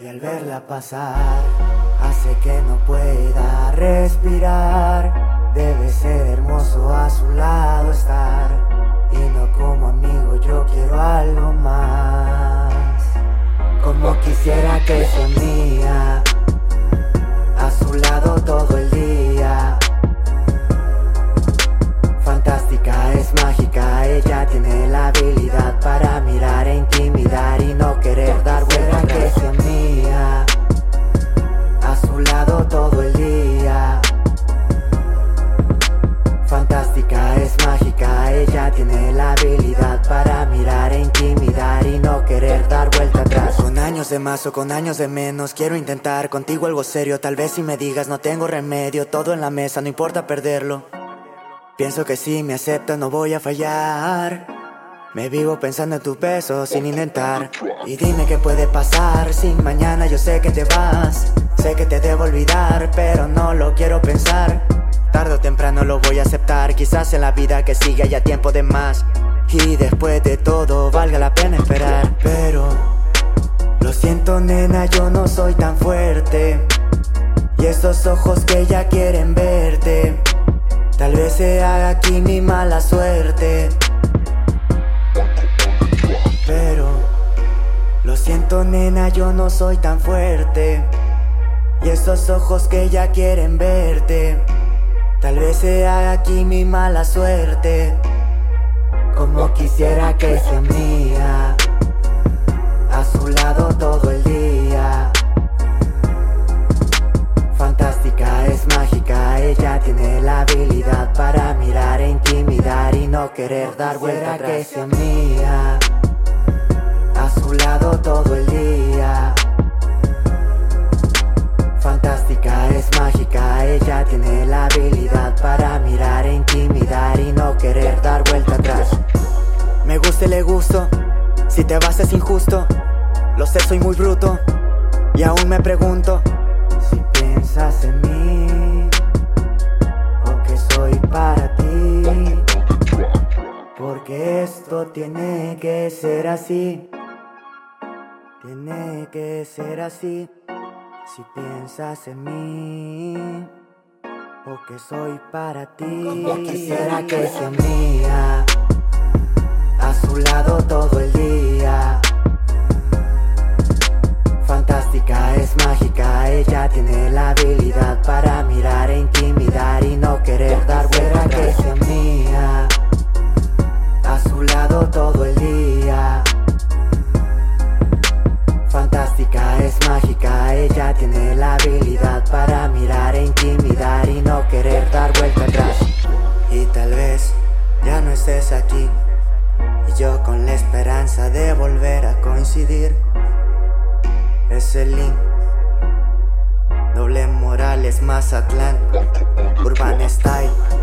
Y al verla pasar, hace que no pueda respirar. Debe ser hermoso a su lado estar. Y no como amigo, yo quiero algo más. Como quisiera que sea mía, tiene la habilidad para mirar e intimidar y no querer dar vuelta atrás. Con años de más o con años de menos, quiero intentar contigo algo serio. Tal vez si me digas no tengo remedio, todo en la mesa, no importa perderlo. Pienso que si me aceptas no voy a fallar. Me vivo pensando en tus besos sin intentar. Y dime qué puede pasar si mañana yo sé que te vas. Sé que te debo olvidar, pero no lo quiero pensar. Tarde o temprano lo voy a aceptar. Quizás en la vida que sigue haya tiempo de más. Y después de todo valga la pena esperar. Pero lo siento, nena, yo no soy tan fuerte. Y esos ojos que ya quieren verte. Tal vez sea aquí mi mala suerte. Pero lo siento, nena, yo no soy tan fuerte. Y esos ojos que ya quieren verte. Tal vez sea aquí mi mala suerte. Como quisiera que sea mía. A su lado todo el día. Fantástica, es mágica, ella tiene la habilidad para mirar e intimidar y no querer dar vuelta atrás. que sea mía, a su lado todo el día. Tiene la habilidad para mirar e intimidar y no querer dar vuelta atrás. Me gusta y le gusto, si te vas es injusto, lo sé, soy muy bruto y aún me pregunto si piensas en mí o que soy para ti. Porque esto tiene que ser así. Tiene que ser así. Si piensas en mí o que soy para ti. Quisiera que sea mía. A su lado todo el día. Fantástica, es mágica, ella tiene la habilidad Fantástica, es mágica, ella tiene la habilidad para mirar e intimidar y no querer dar vuelta atrás. Y tal vez ya no estés aquí. Y yo con la esperanza de volver a coincidir. Es el link. Doble Morales, Mazatlán. Urban Style. 2018.